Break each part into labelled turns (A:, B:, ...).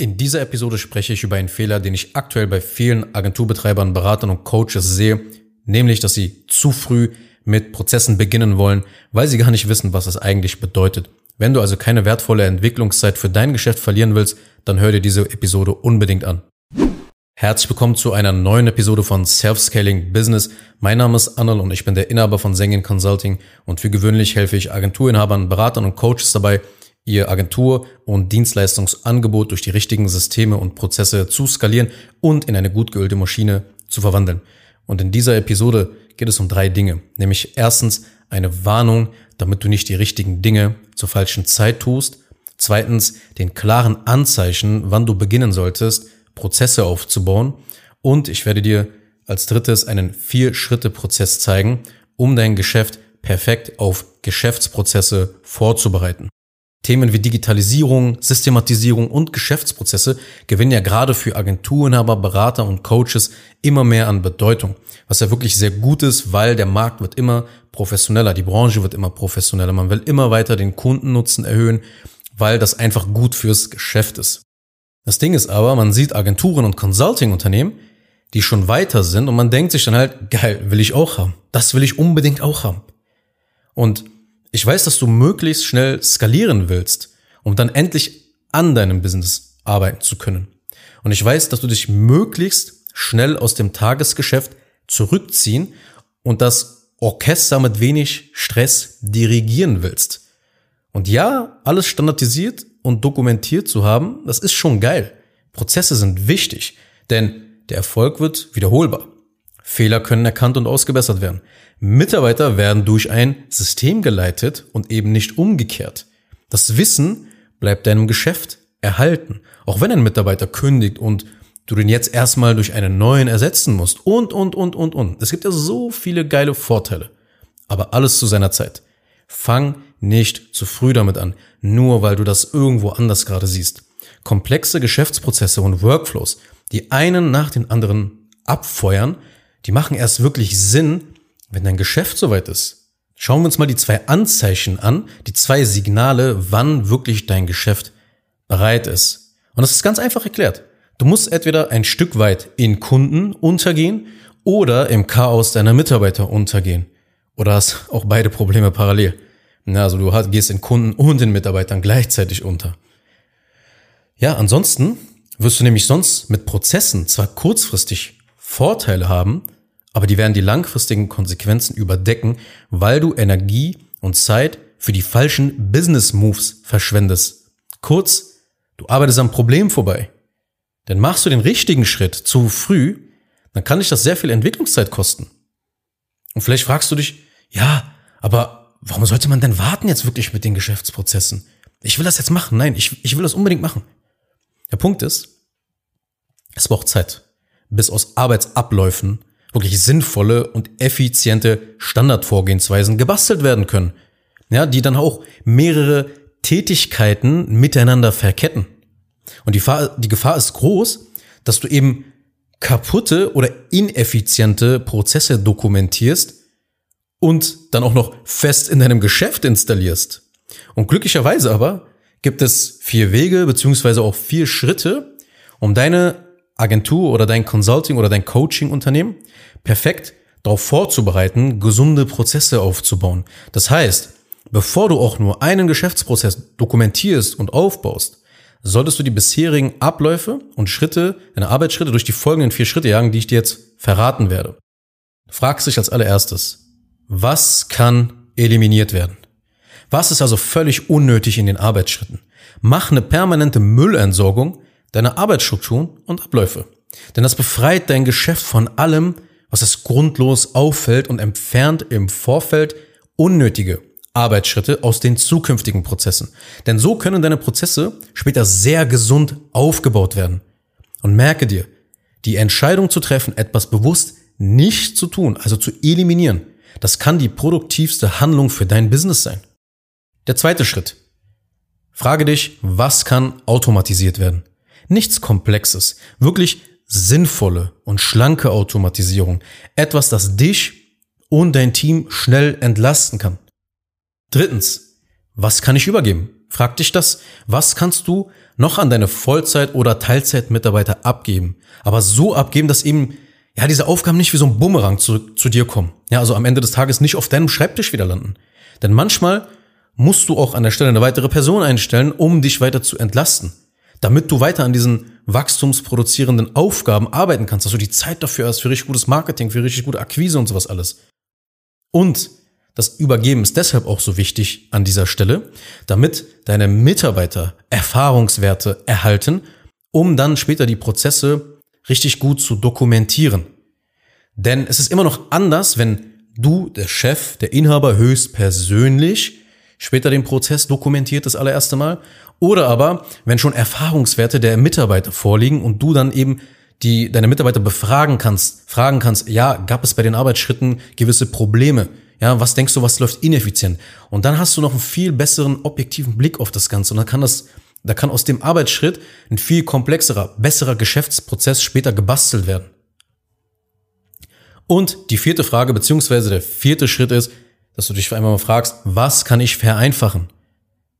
A: In dieser Episode spreche ich über einen Fehler, den ich aktuell bei vielen Agenturbetreibern, Beratern und Coaches sehe, nämlich, dass sie zu früh mit Prozessen beginnen wollen, weil sie gar nicht wissen, was das eigentlich bedeutet. Wenn du also keine wertvolle Entwicklungszeit für dein Geschäft verlieren willst, dann hör dir diese Episode unbedingt an. Herzlich willkommen zu einer neuen Episode von Self-Scaling Business. Mein Name ist Annel und ich bin der Inhaber von Sengin Consulting und für gewöhnlich helfe ich Agenturinhabern, Beratern und Coaches dabei, ihr Agentur- und Dienstleistungsangebot durch die richtigen Systeme und Prozesse zu skalieren und in eine gut geölte Maschine zu verwandeln. Und in dieser Episode geht es um drei Dinge, nämlich erstens eine Warnung, damit du nicht die richtigen Dinge zur falschen Zeit tust, zweitens den klaren Anzeichen, wann du beginnen solltest, Prozesse aufzubauen und ich werde dir als drittes einen Vier-Schritte-Prozess zeigen, um dein Geschäft perfekt auf Geschäftsprozesse vorzubereiten. Themen wie Digitalisierung, Systematisierung und Geschäftsprozesse gewinnen ja gerade für Agenturinhaber, Berater und Coaches immer mehr an Bedeutung, was ja wirklich sehr gut ist, weil der Markt wird immer professioneller, die Branche wird immer professioneller, man will immer weiter den Kundennutzen erhöhen, weil das einfach gut fürs Geschäft ist. Das Ding ist aber, man sieht Agenturen und Consulting-Unternehmen, die schon weiter sind und man denkt sich dann halt, geil, will ich auch haben. Das will ich unbedingt auch haben. Und ich weiß, dass du möglichst schnell skalieren willst, um dann endlich an deinem Business arbeiten zu können. Und ich weiß, dass du dich möglichst schnell aus dem Tagesgeschäft zurückziehen und das Orchester mit wenig Stress dirigieren willst. Und ja, alles standardisiert und dokumentiert zu haben, das ist schon geil. Prozesse sind wichtig, denn der Erfolg wird wiederholbar. Fehler können erkannt und ausgebessert werden. Mitarbeiter werden durch ein System geleitet und eben nicht umgekehrt. Das Wissen bleibt deinem Geschäft erhalten, auch wenn ein Mitarbeiter kündigt und du den jetzt erstmal durch einen neuen ersetzen musst und, und, und, und, und. Es gibt ja so viele geile Vorteile. Aber alles zu seiner Zeit. Fang nicht zu früh damit an, nur weil du das irgendwo anders gerade siehst. Komplexe Geschäftsprozesse und Workflows, die einen nach den anderen abfeuern, die machen erst wirklich Sinn, wenn dein Geschäft soweit ist. Schauen wir uns mal die zwei Anzeichen an, die zwei Signale, wann wirklich dein Geschäft bereit ist. Und das ist ganz einfach erklärt. Du musst entweder ein Stück weit in Kunden untergehen oder im Chaos deiner Mitarbeiter untergehen. Oder hast auch beide Probleme parallel. also du gehst in Kunden und in Mitarbeitern gleichzeitig unter. Ja, ansonsten wirst du nämlich sonst mit Prozessen zwar kurzfristig Vorteile haben, aber die werden die langfristigen Konsequenzen überdecken, weil du Energie und Zeit für die falschen Business Moves verschwendest. Kurz, du arbeitest am Problem vorbei. Denn machst du den richtigen Schritt zu früh, dann kann dich das sehr viel Entwicklungszeit kosten. Und vielleicht fragst du dich, ja, aber warum sollte man denn warten jetzt wirklich mit den Geschäftsprozessen? Ich will das jetzt machen. Nein, ich, ich will das unbedingt machen. Der Punkt ist, es braucht Zeit bis aus Arbeitsabläufen wirklich sinnvolle und effiziente Standardvorgehensweisen gebastelt werden können. Ja, die dann auch mehrere Tätigkeiten miteinander verketten. Und die, Gefahr, die Gefahr ist groß, dass du eben kaputte oder ineffiziente Prozesse dokumentierst und dann auch noch fest in deinem Geschäft installierst. Und glücklicherweise aber gibt es vier Wege beziehungsweise auch vier Schritte, um deine Agentur oder dein Consulting oder dein Coaching-Unternehmen perfekt darauf vorzubereiten, gesunde Prozesse aufzubauen. Das heißt, bevor du auch nur einen Geschäftsprozess dokumentierst und aufbaust, solltest du die bisherigen Abläufe und Schritte, deine Arbeitsschritte durch die folgenden vier Schritte jagen, die ich dir jetzt verraten werde. Du fragst dich als allererstes, was kann eliminiert werden? Was ist also völlig unnötig in den Arbeitsschritten? Mach eine permanente Müllentsorgung deine Arbeitsstrukturen und Abläufe. Denn das befreit dein Geschäft von allem, was es grundlos auffällt und entfernt im Vorfeld unnötige Arbeitsschritte aus den zukünftigen Prozessen. Denn so können deine Prozesse später sehr gesund aufgebaut werden. Und merke dir, die Entscheidung zu treffen, etwas bewusst nicht zu tun, also zu eliminieren, das kann die produktivste Handlung für dein Business sein. Der zweite Schritt. Frage dich, was kann automatisiert werden? Nichts Komplexes, wirklich sinnvolle und schlanke Automatisierung. Etwas, das dich und dein Team schnell entlasten kann. Drittens, was kann ich übergeben? Frag dich das. Was kannst du noch an deine Vollzeit- oder Teilzeitmitarbeiter abgeben? Aber so abgeben, dass eben ja, diese Aufgaben nicht wie so ein Bumerang zu, zu dir kommen. Ja, also am Ende des Tages nicht auf deinem Schreibtisch wieder landen. Denn manchmal musst du auch an der Stelle eine weitere Person einstellen, um dich weiter zu entlasten. Damit du weiter an diesen wachstumsproduzierenden Aufgaben arbeiten kannst, dass du die Zeit dafür hast, für richtig gutes Marketing, für richtig gute Akquise und sowas alles. Und das Übergeben ist deshalb auch so wichtig an dieser Stelle, damit deine Mitarbeiter Erfahrungswerte erhalten, um dann später die Prozesse richtig gut zu dokumentieren. Denn es ist immer noch anders, wenn du, der Chef, der Inhaber höchst persönlich später den Prozess dokumentiert das allererste Mal. Oder aber, wenn schon Erfahrungswerte der Mitarbeiter vorliegen und du dann eben die deine Mitarbeiter befragen kannst, fragen kannst, ja, gab es bei den Arbeitsschritten gewisse Probleme? Ja, was denkst du, was läuft ineffizient? Und dann hast du noch einen viel besseren objektiven Blick auf das Ganze und dann kann das da kann aus dem Arbeitsschritt ein viel komplexerer, besserer Geschäftsprozess später gebastelt werden. Und die vierte Frage, beziehungsweise der vierte Schritt ist, dass du dich einmal mal fragst, was kann ich vereinfachen?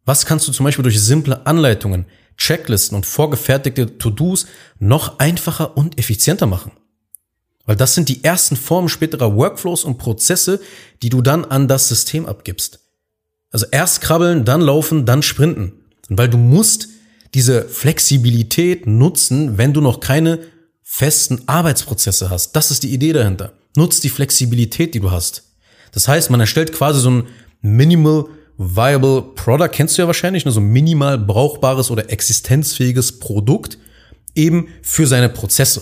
A: Was kannst du zum Beispiel durch simple Anleitungen, Checklisten und vorgefertigte To-Dos noch einfacher und effizienter machen? Weil das sind die ersten Formen späterer Workflows und Prozesse, die du dann an das System abgibst. Also erst krabbeln, dann laufen, dann sprinten. Und weil du musst diese Flexibilität nutzen, wenn du noch keine festen Arbeitsprozesse hast. Das ist die Idee dahinter. Nutz die Flexibilität, die du hast. Das heißt, man erstellt quasi so ein Minimal Viable Product, kennst du ja wahrscheinlich, ne? so ein minimal brauchbares oder existenzfähiges Produkt eben für seine Prozesse.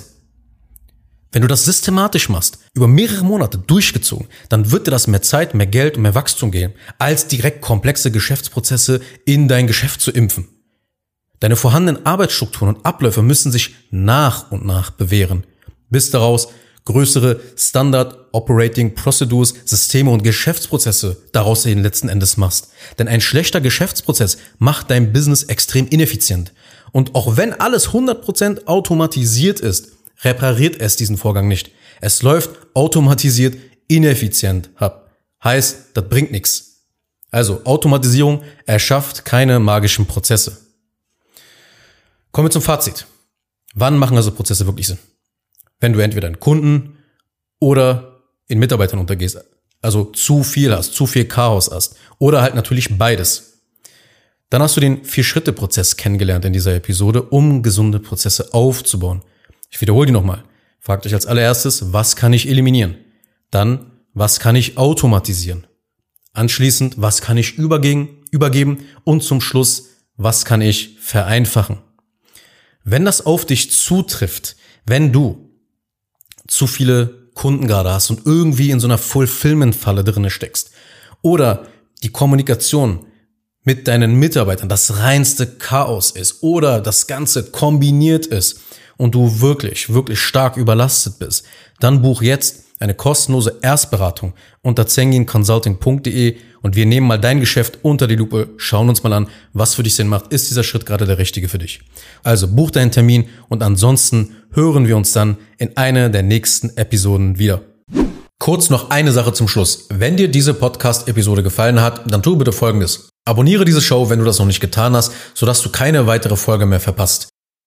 A: Wenn du das systematisch machst, über mehrere Monate durchgezogen, dann wird dir das mehr Zeit, mehr Geld und mehr Wachstum geben, als direkt komplexe Geschäftsprozesse in dein Geschäft zu impfen. Deine vorhandenen Arbeitsstrukturen und Abläufe müssen sich nach und nach bewähren, bis daraus größere Standard Operating Procedures, Systeme und Geschäftsprozesse daraus den letzten Endes machst. Denn ein schlechter Geschäftsprozess macht dein Business extrem ineffizient. Und auch wenn alles 100% automatisiert ist, repariert es diesen Vorgang nicht. Es läuft automatisiert ineffizient ab. Heißt, das bringt nichts. Also Automatisierung erschafft keine magischen Prozesse. Kommen wir zum Fazit. Wann machen also Prozesse wirklich Sinn? Wenn du entweder einen Kunden oder in Mitarbeitern untergehst, also zu viel hast, zu viel Chaos hast oder halt natürlich beides. Dann hast du den Vier-Schritte-Prozess kennengelernt in dieser Episode, um gesunde Prozesse aufzubauen. Ich wiederhole die nochmal. Fragt euch als allererstes, was kann ich eliminieren? Dann, was kann ich automatisieren? Anschließend, was kann ich übergeben? Und zum Schluss, was kann ich vereinfachen? Wenn das auf dich zutrifft, wenn du zu viele Kunden gerade hast und irgendwie in so einer Fulfillment-Falle drinne steckst. Oder die Kommunikation mit deinen Mitarbeitern das reinste Chaos ist oder das Ganze kombiniert ist und du wirklich, wirklich stark überlastet bist, dann buch jetzt eine kostenlose Erstberatung unter zenginconsulting.de und wir nehmen mal dein Geschäft unter die Lupe, schauen uns mal an, was für dich Sinn macht. Ist dieser Schritt gerade der richtige für dich? Also buch deinen Termin und ansonsten hören wir uns dann in einer der nächsten Episoden wieder. Kurz noch eine Sache zum Schluss. Wenn dir diese Podcast-Episode gefallen hat, dann tu bitte Folgendes. Abonniere diese Show, wenn du das noch nicht getan hast, sodass du keine weitere Folge mehr verpasst.